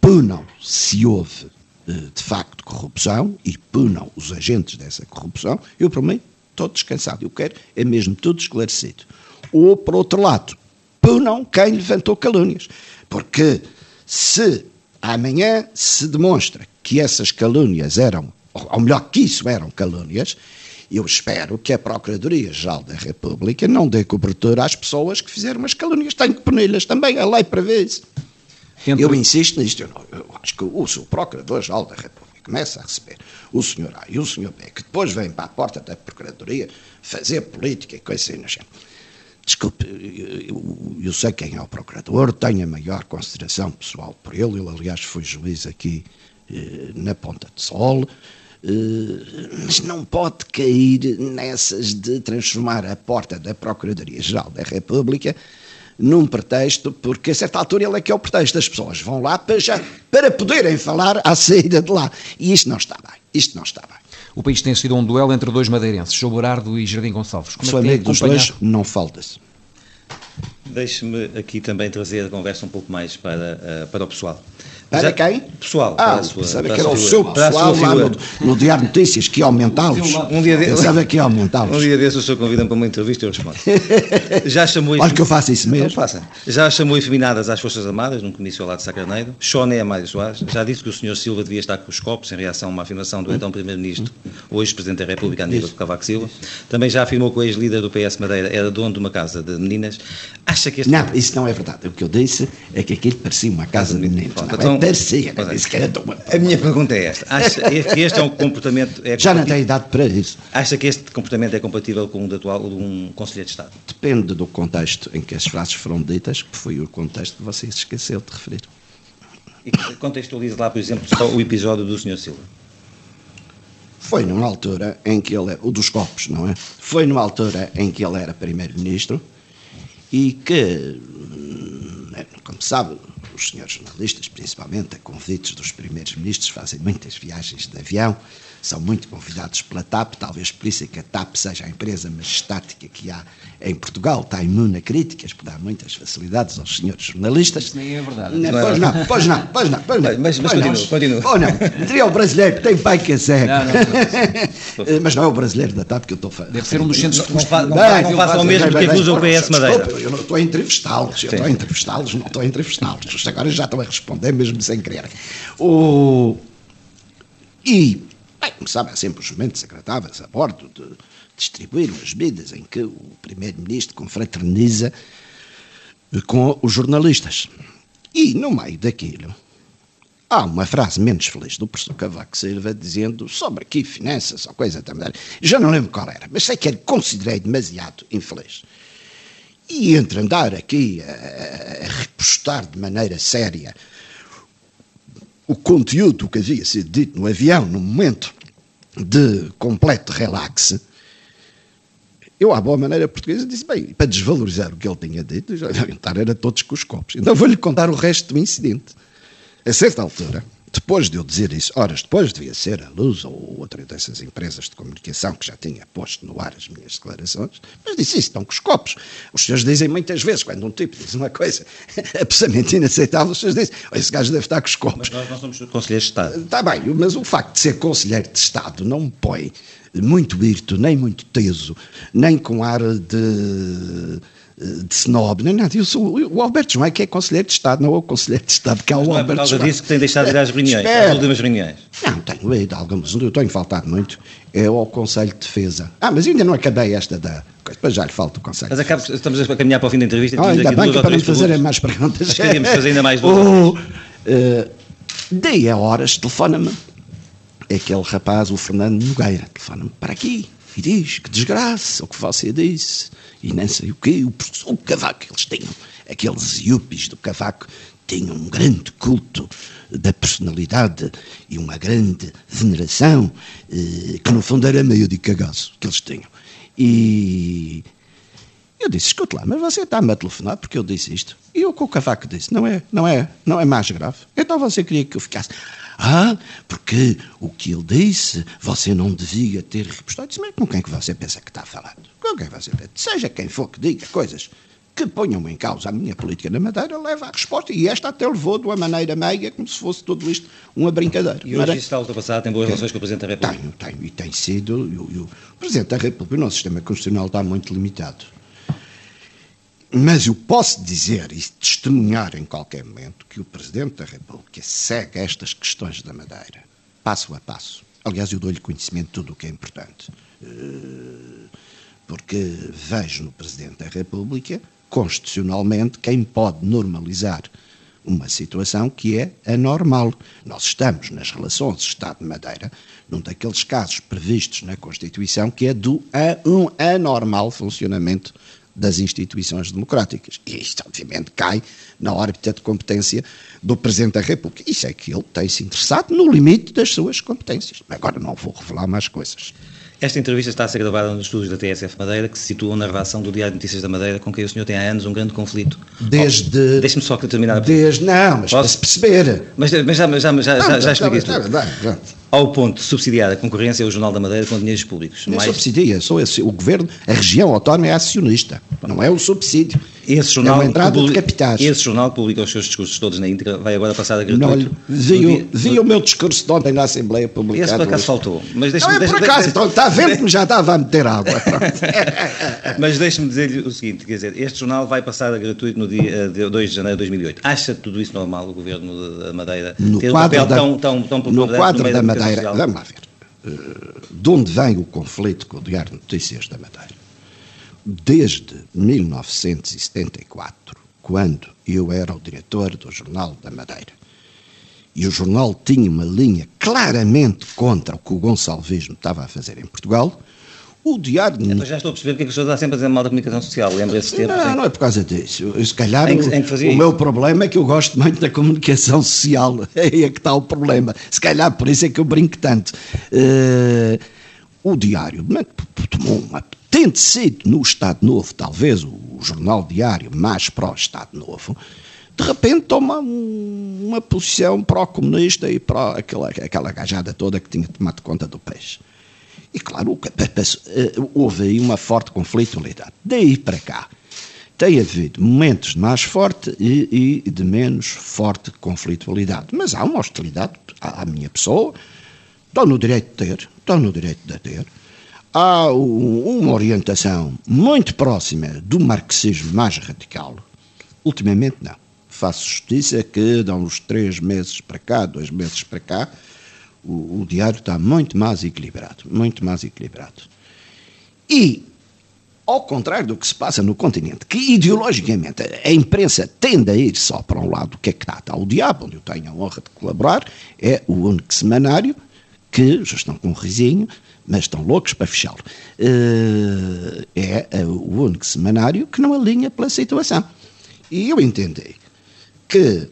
punam se houve eh, de facto corrupção e punam os agentes dessa corrupção. Eu, para mim, estou descansado. Eu quero é mesmo tudo esclarecido. Ou, por outro lado, punam quem levantou calúnias. Porque se amanhã se demonstra que essas calúnias eram, ou melhor, que isso eram calúnias, eu espero que a Procuradoria-Geral da República não dê cobertura às pessoas que fizeram as calúnias. Tenho que puni-las também, a lei prevê isso. Entre... Eu insisto nisto, eu, não, eu acho que o, o Procurador-Geral da República começa a receber o senhor A e o senhor B, que depois vêm para a porta da Procuradoria fazer política e coisa assim género. Desculpe, eu, eu, sei quem é o procurador, tenho a maior consideração pessoal por ele, ele aliás foi juiz aqui eh, na Ponta de Sol, eh, mas não pode cair nessas de transformar a porta da Procuradoria-Geral da República num pretexto, porque a certa altura ele é que é o pretexto. As pessoas vão lá para, já, para poderem falar à saída de lá. E isto não está bem. Isto não está bem. O país tem sido um duelo entre dois madeirenses, João Berardo e Jardim Gonçalves. Como Sou é amigo dos dois, não falta-se. Deixe-me aqui também trazer a conversa um pouco mais para, uh, para o pessoal. Para Já, quem? Pessoal. Ah, para sua, pensava que era o seu pessoal lá no, no Diário Notícias, que ia aumentá-los. Um dia de... Pensava que ia aumentá-los. [laughs] Um dia desses o senhor convida-me para uma entrevista e eu respondo. [laughs] Já chamou... Olha que eu faço isso mesmo. Então, Já chamou efeminadas às Forças Armadas, num comício ao lado de Sacarneiro. Choné a Mário Soares. Já disse que o senhor Silva devia estar com os copos em reação a uma afirmação do então Primeiro-Ministro, hoje Presidente da República, Aníbal Cavaco Silva. Também já afirmou que o ex-líder do PS Madeira era dono de uma casa de meninas. Acha que este... Não, isso não é verdade. O que eu disse é que aquilo parecia uma casa de meninas. Não, então, é, parecia a minha pergunta é esta. Acha que este é um comportamento... É Já não tem idade para isso. Acha que este comportamento é compatível com o de atual de um Conselheiro de Estado? Depende do contexto em que as frases foram ditas, que foi o contexto que você se esqueceu de referir. E contextualize lá, por exemplo, só o episódio do Sr. Silva. Foi numa altura em que ele... O dos copos, não é? Foi numa altura em que ele era Primeiro-Ministro e que, hum, como sabe, os senhores jornalistas, principalmente a convites dos primeiros ministros, fazem muitas viagens de avião, são muito convidados pela TAP, talvez por isso é que a TAP seja a empresa mais estática que há em Portugal, está imune a críticas, por dar muitas facilidades aos senhores jornalistas. Isso nem é verdade. Não, pois, não, pois não, pois não, pois não. Mas, mas continua, continua. Ou não, diria o brasileiro que tem pai que é cego. Não, não, mas não é o brasileiro da TAP que eu estou falando. Deve ser um dos centros de... Não, não, não, não faça o mesmo que acusa o PS Madeira. Eu não estou a entrevistá-los, eu estou a entrevistá-los, não estou a entrevistá-los. Agora já estão a responder mesmo sem querer. O... E Bem, os momentos agradáveis a bordo de distribuir umas medidas em que o Primeiro-Ministro confraterniza com os jornalistas. E, no meio daquilo, há uma frase menos feliz do professor Cavaco Silva dizendo sobre aqui finanças ou coisa também. Já não lembro qual era, mas sei que ele considerei demasiado infeliz. E entre andar aqui a, a repostar de maneira séria o conteúdo que havia sido dito no avião, no momento de completo relax, eu, à boa maneira portuguesa, disse: bem, para desvalorizar o que ele tinha dito, já [laughs] estar era todos com os copos. Então vou-lhe contar o resto do incidente. A certa altura, depois de eu dizer isso, horas depois devia ser a Luz ou outra dessas empresas de comunicação que já tinha posto no ar as minhas declarações, mas disse isso, estão com os copos. Os senhores dizem muitas vezes, quando um tipo diz uma coisa [laughs] absolutamente inaceitável, os senhores dizem, esse gajo deve estar com os copos. Mas nós não somos conselheiros de Estado. Está bem, mas o facto de ser conselheiro de Estado não me põe muito hirto, nem muito teso, nem com ar de de snob, nem nada. Eu sou o Alberto João é que é conselheiro de Estado, não é o conselheiro de Estado que é o não Alberto é por causa João. disso que tem deixado de ir às reuniões, Espera. às últimas reuniões. Não, tenho ido algumas, eu tenho faltado muito. É ao Conselho de Defesa. Ah, mas ainda não acabei esta da. Depois já lhe falta o Conselho. Mas acaba, estamos a caminhar para o fim da entrevista. Ah, ainda bem que para não fazerem mais perguntas. Mas queríamos fazer ainda mais duas. [laughs] Oh, eh, daí a horas, telefona-me aquele rapaz, o Fernando Nogueira, telefona-me para aqui e diz que desgraça o que você disse e nem sei o quê, o, o cavaco eles tinham, aqueles yuppies do cavaco tinham um grande culto da personalidade e uma grande veneração, eh, que no fundo era meio de cagaço que eles tinham. E eu disse, escute lá, mas você está-me a telefonar porque eu disse isto. E o que o cavaco disse, não é, não é, não é mais grave. Então você queria que eu ficasse, ah, porque o que ele disse, você não devia ter repostado. Eu disse, mas com quem é que você pensa que está falando? Com quem você pensa? Seja quem for que diga coisas que ponham em causa a minha política na Madeira, leva a resposta. E esta até levou de uma maneira meia, como se fosse tudo isto uma brincadeira. E hoje isso está ultrapassado, tem boas relações com o Presidente da República. tenho, tenho, e tem sido. E o, e o Presidente da República, o nosso sistema constitucional está muito limitado. Mas eu posso dizer e testemunhar em qualquer momento que o Presidente da República segue estas questões da Madeira, passo a passo. Aliás, eu dou-lhe conhecimento de tudo o que é importante. Eh, Porque vejo no Presidente da República, constitucionalmente, quem pode normalizar uma situação que é anormal. Nós estamos nas relações de Estado de Madeira, num daqueles casos previstos na Constituição que é do um anormal funcionamento das instituições democráticas. E isto, obviamente, cai na órbita de competência do Presidente da República. Isso é que ele tem-se interessado no limite das suas competências. Agora não vou revelar mais coisas. Esta entrevista está a ser gravada nos estúdios da TSF Madeira, que se situam na redação do Diário de Notícias da Madeira, com quem o senhor tem há anos um grande conflito. Desde. Oh, Deixe-me só terminar Desde. Não, mas para Posso? se perceber. Mas, mas já, já, já, já, já expliquei isso Ao ponto de subsidiar a concorrência, é o Jornal da Madeira com dinheiros públicos. Não é Mais- subsidia, sou esse, o governo, a região autónoma é acionista, não é o subsídio. Esse jornal, é uma entrada que publi- de capitais. Esse jornal que publica os seus discursos todos na íntegra vai agora passar a Não, gratuito. vi, No o, dia- vi o meu discurso de ontem na Assembleia Publicada. Esse por acaso hoje. faltou. Mas Não deixe-me é por deixe- acaso, deixe- então está vendo que já estava a meter água. [laughs] Mas deixe-me dizer-lhe o seguinte, quer dizer, este jornal vai passar a gratuito no dia eh, de 2 de janeiro de 2008. Acha tudo isso normal, o Governo da Madeira, no ter um quadro, papel da, tão, tão, tão no quadro da comunicação Madeira, social? vamos lá ver, Eh, de onde vem o conflito com o Diário de Notícias da Madeira? Desde 1974, quando eu era o diretor do Jornal da Madeira, e o jornal tinha uma linha claramente contra o que o gonçalvismo estava a fazer em Portugal, o Diário de Mas já estou a perceber é que o senhor está sempre a dizer mal da comunicação social. Lembra esse tempo? Não, não é por causa disso. Eu, se calhar Em que- o- em que o isso? meu problema é que eu gosto muito da comunicação social. [laughs] Aí é que está o problema. Se calhar por isso é que eu brinco tanto. Eh, o Diário né, tomou uma tendo sido no Estado Novo, talvez o, jornal diário mais pró-Estado Novo, de repente toma um- uma posição pró-comunista e pró aquela, aquela gajada toda que tinha tomado conta do país. E claro, eh, houve aí uma forte conflitualidade. Daí para cá, tem havido momentos de mais forte e, e de menos forte conflitualidade. Mas há uma hostilidade à, à minha pessoa, estou no direito de ter, estou no direito de ter. Há um- uma orientação muito próxima do marxismo mais radical. Ultimamente, não. Faço justiça que, de uns três meses para cá, dois meses para cá, o, o diário está muito mais equilibrado, muito mais equilibrado. E, ao contrário do que se passa no continente, que ideologicamente a imprensa tende a ir só para um lado, que é que está? Está o diabo, onde eu tenho a honra de colaborar, é o único semanário que já estão com um risinho, mas estão loucos para fechá-lo. Eh, É eh, o único semanário que não alinha pela situação. E eu entendi que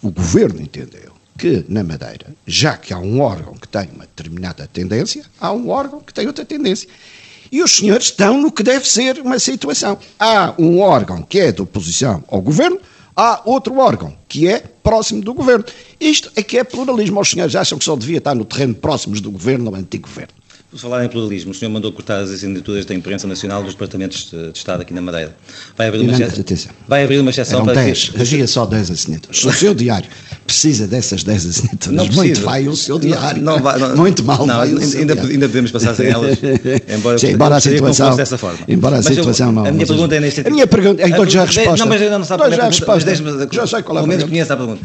o governo entendeu que na Madeira, já que há um órgão que tem uma determinada tendência, há um órgão que tem outra tendência. E os senhores estão no que deve ser uma situação. Há um órgão que é de oposição ao governo, há outro órgão que é próximo do governo. Isto é que é pluralismo. Os senhores acham que só devia estar no terreno próximos do governo ou antigo governo. Por falar em pluralismo, o senhor mandou cortar as assinaturas da imprensa nacional dos departamentos de, de Estado aqui na Madeira. Vai abrir uma, atenção. vai abrir uma exceção Eram para 10, que... havia só 10 assinaturas. O seu diário precisa dessas 10 assinaturas, Não muito vai o seu diário. Não, não vai- não- muito mal não, ainda, ainda, podemos passar sem elas, [laughs] embora, Sim, embora a situação, dessa forma. embora a Mas eu- situação não. A minha mas- pergunta é neste A minha pergunta, então já a pergunta- resposta. Não, mas ainda não sabe é já a pergunta, mas resposta. deixe-me- Já sei qual é a Pelo menos pergunta. conheço a pergunta.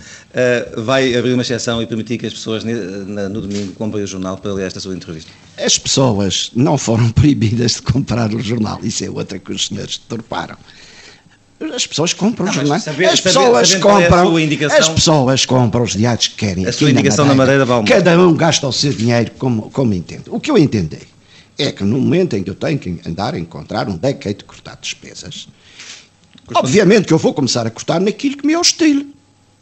Uh, vai abrir uma exceção e permitir que as pessoas no domingo comprem o jornal para ler esta sua entrevista. As pessoas não foram [laughs] proibidas de comprar o jornal. Isso é outra que os senhores deturparam. As pessoas compram Não, os jornais. saber- as saber- pessoas qual é compram. indicação- as pessoas compram os diários que querem. A sua indicação na Madeira vale muito. Cada um gasta o seu dinheiro como, como entende. O que eu entendi é que no momento em que eu tenho que andar a encontrar é que hei de cortar despesas, obviamente que eu vou começar a cortar naquilo que me é hostil.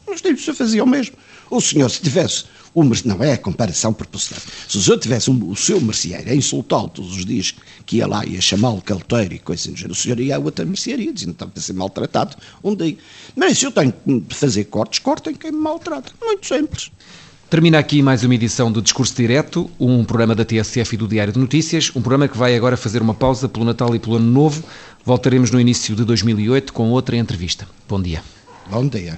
Mas o senhor fazia o mesmo. O senhor, se tivesse. O, não é a comparação proporcional. Se o senhor tivesse um- o seu merceeiro a insultá-lo todos os dias, que ia lá e ia chamá-lo calteiro e coisa do género, o senhor ia a outra mercearia, dizendo que estava a ser maltratado um dia. Mas se eu tenho que fazer cortes, cortem quem me maltrata. Muito simples. Termina aqui mais uma edição do Discurso Direto, um programa da TSF e do Diário de Notícias, um programa que vai agora fazer uma pausa pelo Natal e pelo Ano Novo. Voltaremos no início de 2008 com outra entrevista. Bom dia. Bom dia.